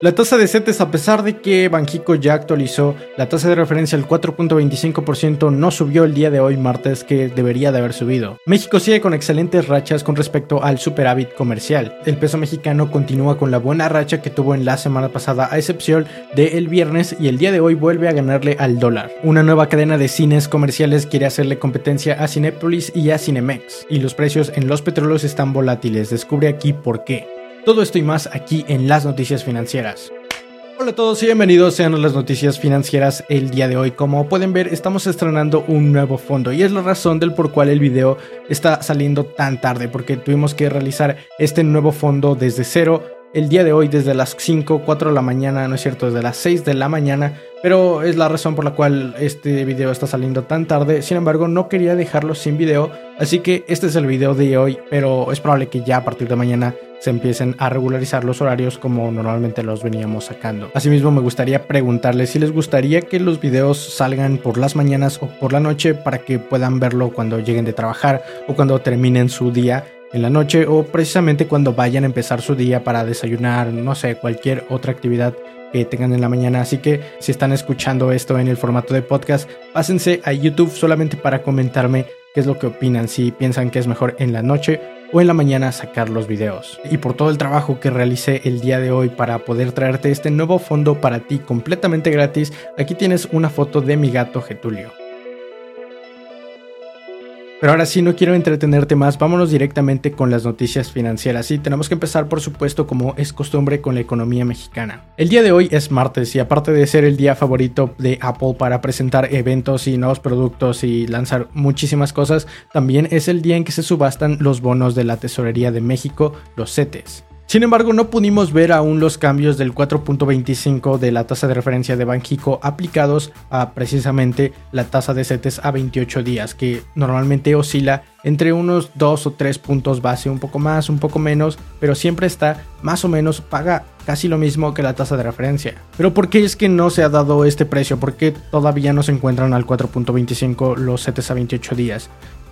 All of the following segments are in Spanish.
La tasa de CETES, a pesar de que Banjico ya actualizó la tasa de referencia al 4.25%, no subió el día de hoy martes que debería de haber subido. México sigue con excelentes rachas con respecto al superávit comercial. El peso mexicano continúa con la buena racha que tuvo en la semana pasada, a excepción del viernes, y el día de hoy vuelve a ganarle al dólar. Una nueva cadena de cines comerciales quiere hacerle competencia a Cinepolis y a Cinemex, y los precios en los petróleos están volátiles. Descubre aquí por qué. Todo esto y más aquí en las noticias financieras. Hola a todos y bienvenidos sean las noticias financieras el día de hoy. Como pueden ver, estamos estrenando un nuevo fondo y es la razón del por cual el video está saliendo tan tarde, porque tuvimos que realizar este nuevo fondo desde cero el día de hoy desde las 5, 4 de la mañana, no es cierto, desde las 6 de la mañana, pero es la razón por la cual este video está saliendo tan tarde. Sin embargo, no quería dejarlo sin video, así que este es el video de hoy, pero es probable que ya a partir de mañana se empiecen a regularizar los horarios como normalmente los veníamos sacando. Asimismo, me gustaría preguntarles si les gustaría que los videos salgan por las mañanas o por la noche para que puedan verlo cuando lleguen de trabajar o cuando terminen su día en la noche o precisamente cuando vayan a empezar su día para desayunar, no sé, cualquier otra actividad que tengan en la mañana. Así que si están escuchando esto en el formato de podcast, pásense a YouTube solamente para comentarme qué es lo que opinan, si piensan que es mejor en la noche o en la mañana sacar los videos. Y por todo el trabajo que realicé el día de hoy para poder traerte este nuevo fondo para ti completamente gratis, aquí tienes una foto de mi gato Getulio. Pero ahora sí, no quiero entretenerte más, vámonos directamente con las noticias financieras. Y tenemos que empezar, por supuesto, como es costumbre, con la economía mexicana. El día de hoy es martes y aparte de ser el día favorito de Apple para presentar eventos y nuevos productos y lanzar muchísimas cosas, también es el día en que se subastan los bonos de la Tesorería de México, los CETES. Sin embargo, no pudimos ver aún los cambios del 4.25 de la tasa de referencia de Banjico aplicados a precisamente la tasa de CETES a 28 días, que normalmente oscila entre unos 2 o 3 puntos base, un poco más, un poco menos, pero siempre está más o menos, paga casi lo mismo que la tasa de referencia. Pero ¿por qué es que no se ha dado este precio? ¿Por qué todavía no se encuentran al 4.25 los CETES a 28 días?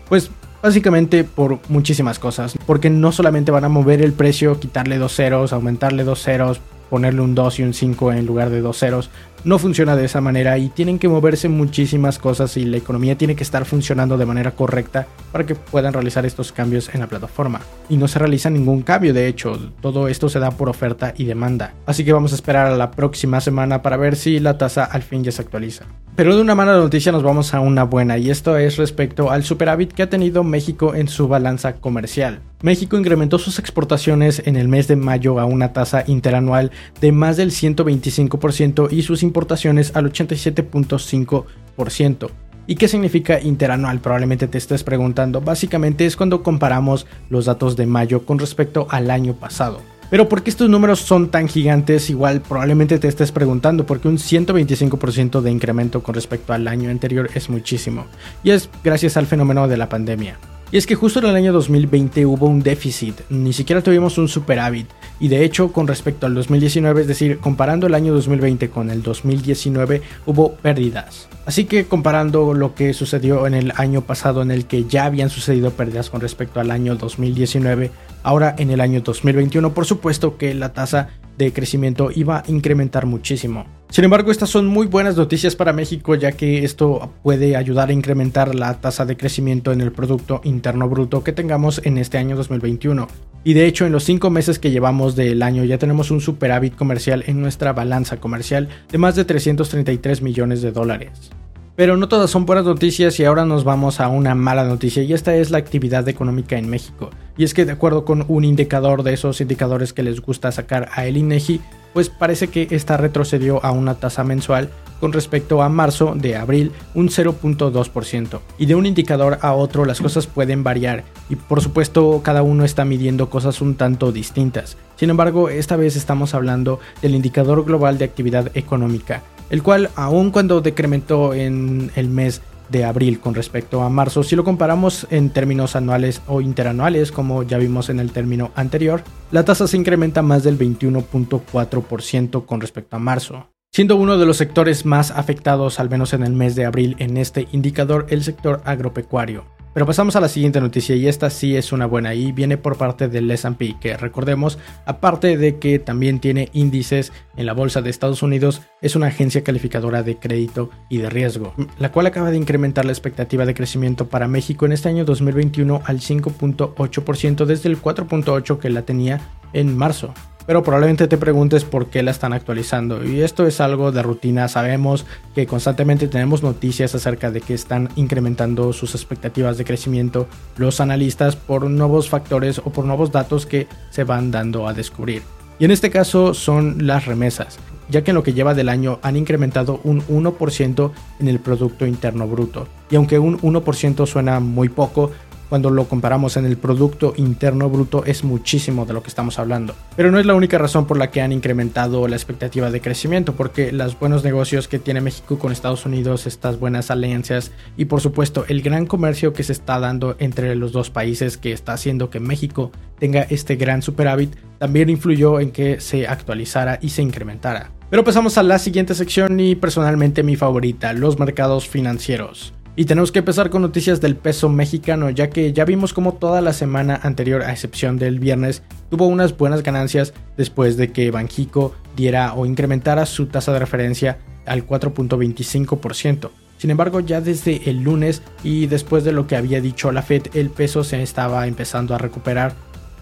Pues Básicamente por muchísimas cosas, porque no solamente van a mover el precio, quitarle dos ceros, aumentarle dos ceros, ponerle un 2 y un 5 en lugar de dos ceros, no funciona de esa manera y tienen que moverse muchísimas cosas y la economía tiene que estar funcionando de manera correcta para que puedan realizar estos cambios en la plataforma. Y no se realiza ningún cambio, de hecho, todo esto se da por oferta y demanda. Así que vamos a esperar a la próxima semana para ver si la tasa al fin ya se actualiza. Pero de una mala noticia nos vamos a una buena y esto es respecto al superávit que ha tenido México en su balanza comercial. México incrementó sus exportaciones en el mes de mayo a una tasa interanual de más del 125% y sus importaciones al 87.5%. ¿Y qué significa interanual? Probablemente te estés preguntando. Básicamente es cuando comparamos los datos de mayo con respecto al año pasado. Pero ¿por qué estos números son tan gigantes? Igual probablemente te estés preguntando, porque un 125% de incremento con respecto al año anterior es muchísimo. Y es gracias al fenómeno de la pandemia. Y es que justo en el año 2020 hubo un déficit, ni siquiera tuvimos un superávit. Y de hecho, con respecto al 2019, es decir, comparando el año 2020 con el 2019, hubo pérdidas. Así que comparando lo que sucedió en el año pasado, en el que ya habían sucedido pérdidas con respecto al año 2019, ahora en el año 2021, por supuesto que la tasa de crecimiento iba a incrementar muchísimo. Sin embargo, estas son muy buenas noticias para México ya que esto puede ayudar a incrementar la tasa de crecimiento en el Producto Interno Bruto que tengamos en este año 2021. Y de hecho, en los cinco meses que llevamos del año ya tenemos un superávit comercial en nuestra balanza comercial de más de 333 millones de dólares. Pero no todas son buenas noticias y ahora nos vamos a una mala noticia y esta es la actividad económica en México. Y es que de acuerdo con un indicador de esos indicadores que les gusta sacar a el INEGI, pues parece que esta retrocedió a una tasa mensual con respecto a marzo de abril un 0.2%. Y de un indicador a otro las cosas pueden variar y por supuesto cada uno está midiendo cosas un tanto distintas. Sin embargo, esta vez estamos hablando del indicador global de actividad económica, el cual aun cuando decrementó en el mes de abril con respecto a marzo. Si lo comparamos en términos anuales o interanuales, como ya vimos en el término anterior, la tasa se incrementa más del 21.4% con respecto a marzo. Siendo uno de los sectores más afectados, al menos en el mes de abril, en este indicador, el sector agropecuario. Pero pasamos a la siguiente noticia y esta sí es una buena y viene por parte del S&P, que recordemos, aparte de que también tiene índices en la bolsa de Estados Unidos, es una agencia calificadora de crédito y de riesgo, la cual acaba de incrementar la expectativa de crecimiento para México en este año 2021 al 5.8% desde el 4.8 que la tenía en marzo. Pero probablemente te preguntes por qué la están actualizando. Y esto es algo de rutina. Sabemos que constantemente tenemos noticias acerca de que están incrementando sus expectativas de crecimiento los analistas por nuevos factores o por nuevos datos que se van dando a descubrir. Y en este caso son las remesas, ya que en lo que lleva del año han incrementado un 1% en el Producto Interno Bruto. Y aunque un 1% suena muy poco, cuando lo comparamos en el Producto Interno Bruto es muchísimo de lo que estamos hablando. Pero no es la única razón por la que han incrementado la expectativa de crecimiento, porque los buenos negocios que tiene México con Estados Unidos, estas buenas alianzas y por supuesto el gran comercio que se está dando entre los dos países que está haciendo que México tenga este gran superávit, también influyó en que se actualizara y se incrementara. Pero pasamos a la siguiente sección y personalmente mi favorita, los mercados financieros. Y tenemos que empezar con noticias del peso mexicano, ya que ya vimos como toda la semana anterior, a excepción del viernes, tuvo unas buenas ganancias después de que Banjico diera o incrementara su tasa de referencia al 4.25%. Sin embargo, ya desde el lunes y después de lo que había dicho la Fed, el peso se estaba empezando a recuperar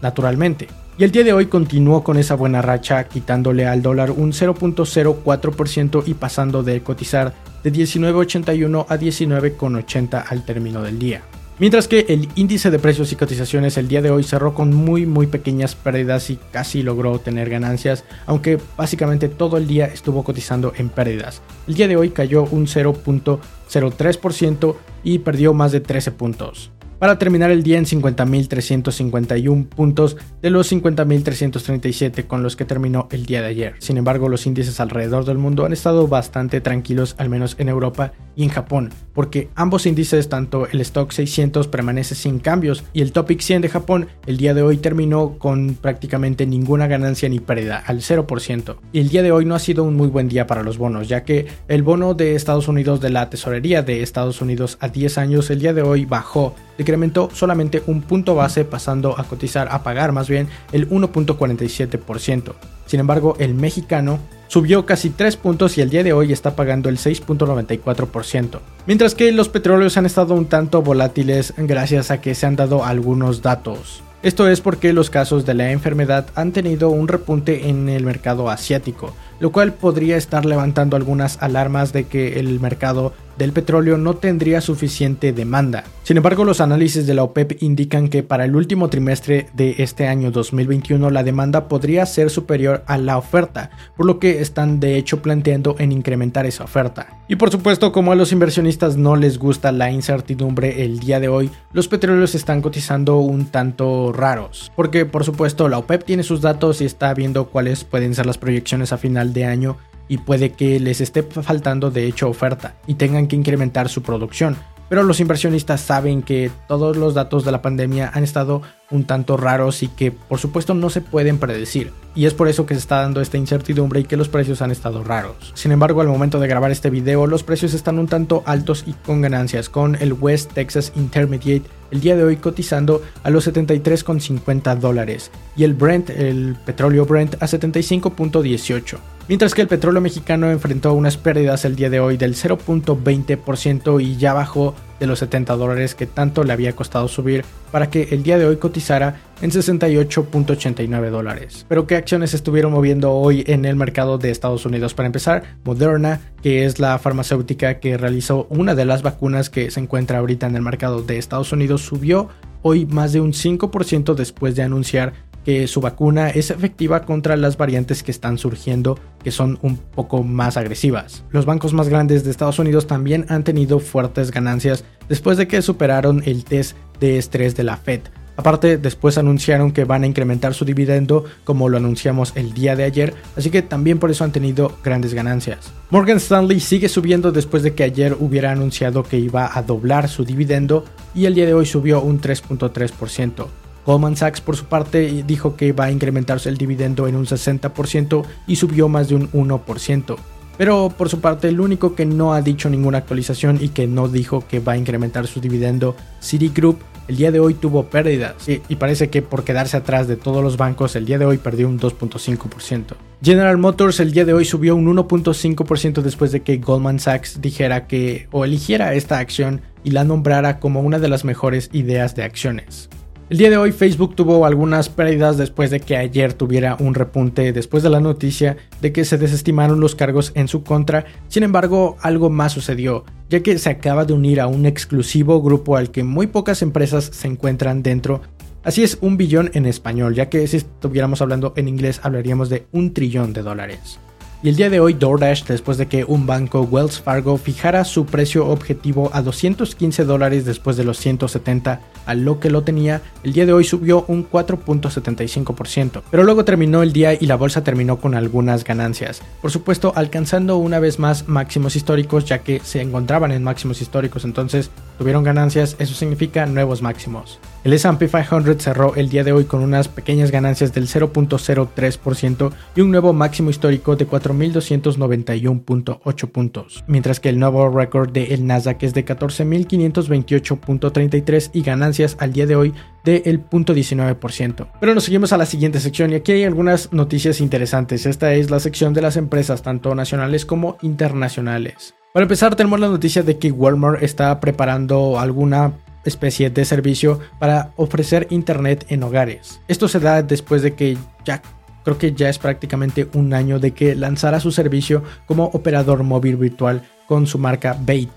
naturalmente. Y el día de hoy continuó con esa buena racha, quitándole al dólar un 0.04% y pasando de cotizar de 19.81 a 19.80 al término del día. Mientras que el índice de precios y cotizaciones el día de hoy cerró con muy muy pequeñas pérdidas y casi logró tener ganancias, aunque básicamente todo el día estuvo cotizando en pérdidas. El día de hoy cayó un 0.03% y perdió más de 13 puntos para terminar el día en 50.351 puntos de los 50.337 con los que terminó el día de ayer. Sin embargo, los índices alrededor del mundo han estado bastante tranquilos, al menos en Europa y en Japón, porque ambos índices, tanto el Stock 600 permanece sin cambios y el Topic 100 de Japón el día de hoy terminó con prácticamente ninguna ganancia ni pérdida, al 0%. Y el día de hoy no ha sido un muy buen día para los bonos, ya que el bono de Estados Unidos de la tesorería de Estados Unidos a 10 años el día de hoy bajó incrementó solamente un punto base pasando a cotizar, a pagar más bien el 1.47%. Sin embargo, el mexicano subió casi 3 puntos y el día de hoy está pagando el 6.94%. Mientras que los petróleos han estado un tanto volátiles gracias a que se han dado algunos datos. Esto es porque los casos de la enfermedad han tenido un repunte en el mercado asiático, lo cual podría estar levantando algunas alarmas de que el mercado del petróleo no tendría suficiente demanda. Sin embargo, los análisis de la OPEP indican que para el último trimestre de este año 2021 la demanda podría ser superior a la oferta, por lo que están de hecho planteando en incrementar esa oferta. Y por supuesto, como a los inversionistas no les gusta la incertidumbre el día de hoy, los petróleos están cotizando un tanto raros, porque por supuesto la OPEP tiene sus datos y está viendo cuáles pueden ser las proyecciones a final de año y puede que les esté faltando de hecho oferta y tengan que incrementar su producción. Pero los inversionistas saben que todos los datos de la pandemia han estado un tanto raros y que por supuesto no se pueden predecir. Y es por eso que se está dando esta incertidumbre y que los precios han estado raros. Sin embargo, al momento de grabar este video, los precios están un tanto altos y con ganancias, con el West Texas Intermediate el día de hoy cotizando a los 73,50 dólares y el Brent, el petróleo Brent, a 75,18 mientras que el petróleo mexicano enfrentó unas pérdidas el día de hoy del 0.20% y ya bajó de los 70 dólares que tanto le había costado subir para que el día de hoy cotizara en 68.89 dólares. Pero ¿qué acciones estuvieron moviendo hoy en el mercado de Estados Unidos? Para empezar, Moderna, que es la farmacéutica que realizó una de las vacunas que se encuentra ahorita en el mercado de Estados Unidos, subió hoy más de un 5% después de anunciar que su vacuna es efectiva contra las variantes que están surgiendo, que son un poco más agresivas. Los bancos más grandes de Estados Unidos también han tenido fuertes ganancias después de que superaron el test de estrés de la Fed. Aparte, después anunciaron que van a incrementar su dividendo como lo anunciamos el día de ayer, así que también por eso han tenido grandes ganancias. Morgan Stanley sigue subiendo después de que ayer hubiera anunciado que iba a doblar su dividendo y el día de hoy subió un 3.3%. Goldman Sachs por su parte dijo que va a incrementarse el dividendo en un 60% y subió más de un 1%. Pero por su parte, el único que no ha dicho ninguna actualización y que no dijo que va a incrementar su dividendo, Citigroup, el día de hoy tuvo pérdidas y, parece que por quedarse atrás de todos los bancos, el día de hoy perdió un 2.5%. General Motors el día de hoy subió un 1.5% después de que Goldman Sachs dijera que o eligiera esta acción y la nombrara como una de las mejores ideas de acciones. El día de hoy Facebook tuvo algunas pérdidas después de que ayer tuviera un repunte después de la noticia de que se desestimaron los cargos en su contra. Sin embargo, algo más sucedió, ya que se acaba de unir a un exclusivo grupo al que muy pocas empresas se encuentran dentro. Así es, un billón en español, ya que si estuviéramos hablando en inglés hablaríamos de un trillón de dólares. Y el día de hoy DoorDash, después de que un banco Wells Fargo fijara su precio objetivo a 215 dólares después de los 170 a lo que lo tenía, el día de hoy subió un 4.75%. Pero luego terminó el día y la bolsa terminó con algunas ganancias. Por supuesto, alcanzando una vez más máximos históricos, ya que se encontraban en máximos históricos, entonces tuvieron ganancias, eso significa nuevos máximos. El S&P 500 cerró el día de hoy con unas pequeñas ganancias del 0.03% y un nuevo máximo histórico de 4.291.8 puntos, mientras que el nuevo récord de el Nasdaq es de 14.528.33 y ganancias al día de hoy del 0.19%. Pero nos seguimos a la siguiente sección y aquí hay algunas noticias interesantes. Esta es la sección de las empresas tanto nacionales como internacionales. Para empezar, tenemos la noticia de que Walmart está preparando alguna especie de servicio para ofrecer internet en hogares. Esto se da después de que ya creo que ya es prácticamente un año de que lanzara su servicio como operador móvil virtual con su marca Bait,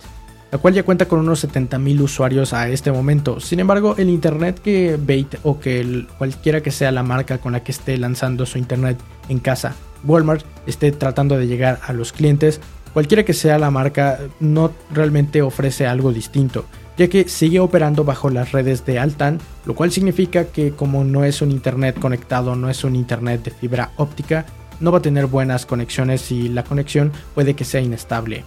la cual ya cuenta con unos 70.000 usuarios a este momento. Sin embargo, el internet que Bait o que cualquiera que sea la marca con la que esté lanzando su internet en casa, Walmart, esté tratando de llegar a los clientes, cualquiera que sea la marca, no realmente ofrece algo distinto ya que sigue operando bajo las redes de Altan, lo cual significa que como no es un internet conectado, no es un internet de fibra óptica, no va a tener buenas conexiones y la conexión puede que sea inestable.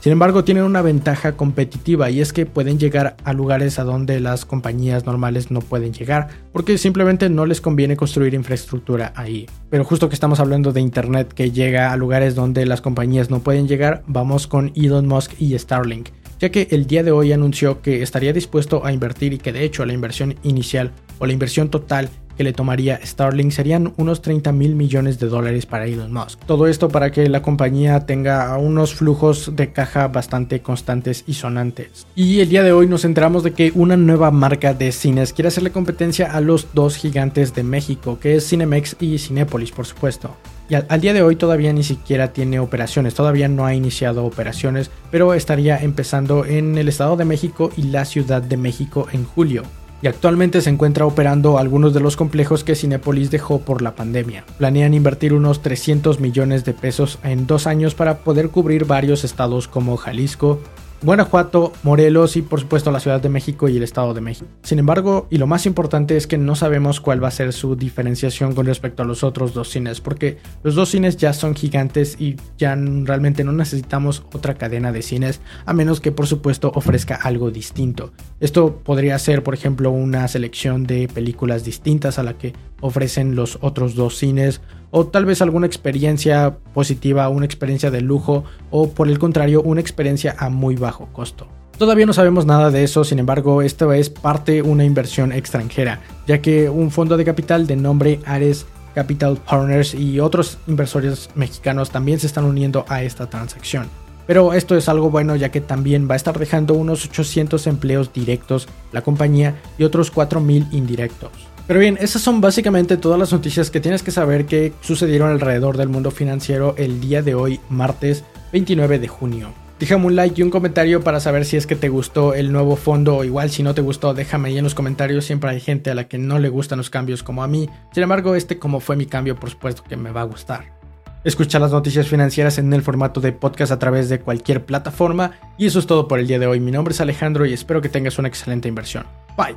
Sin embargo, tienen una ventaja competitiva y es que pueden llegar a lugares a donde las compañías normales no pueden llegar, porque simplemente no les conviene construir infraestructura ahí. Pero justo que estamos hablando de Internet que llega a lugares donde las compañías no pueden llegar, vamos con Elon Musk y Starlink ya que el día de hoy anunció que estaría dispuesto a invertir y que de hecho la inversión inicial o la inversión total que le tomaría Starlink serían unos 30 mil millones de dólares para Elon Musk. Todo esto para que la compañía tenga unos flujos de caja bastante constantes y sonantes. Y el día de hoy nos enteramos de que una nueva marca de cines quiere hacerle competencia a los dos gigantes de México, que es Cinemex y Cinépolis, por supuesto. Y al, día de hoy todavía ni siquiera tiene operaciones, todavía no ha iniciado operaciones, pero estaría empezando en el Estado de México y la Ciudad de México en julio. Y actualmente se encuentra operando algunos de los complejos que Cinepolis dejó por la pandemia. Planean invertir unos 300 millones de pesos en dos años para poder cubrir varios estados como Jalisco, Guanajuato, Morelos y por supuesto la Ciudad de México y el Estado de México. Sin embargo, y lo más importante es que no sabemos cuál va a ser su diferenciación con respecto a los otros dos cines, porque los dos cines ya son gigantes y ya realmente no necesitamos otra cadena de cines, a menos que por supuesto ofrezca algo distinto. Esto podría ser, por ejemplo, una selección de películas distintas a la que ofrecen los otros dos cines o tal vez alguna experiencia positiva, una experiencia de lujo o por el contrario una experiencia a muy bajo costo. Todavía no sabemos nada de eso, sin embargo, esto es parte una inversión extranjera, ya que un fondo de capital de nombre Ares Capital Partners y otros inversores mexicanos también se están uniendo a esta transacción. Pero esto es algo bueno ya que también va a estar dejando unos 800 empleos directos la compañía y otros 4.000 indirectos. Pero bien, esas son básicamente todas las noticias que tienes que saber que sucedieron alrededor del mundo financiero el día de hoy, martes 29 de junio. Déjame un like y un comentario para saber si es que te gustó el nuevo fondo o igual si no te gustó, déjame ahí en los comentarios. Siempre hay gente a la que no le gustan los cambios como a mí. Sin embargo, este como fue mi cambio, por supuesto que me va a gustar. Escucha las noticias financieras en el formato de podcast a través de cualquier plataforma. Y eso es todo por el día de hoy. Mi nombre es Alejandro y espero que tengas una excelente inversión. Bye.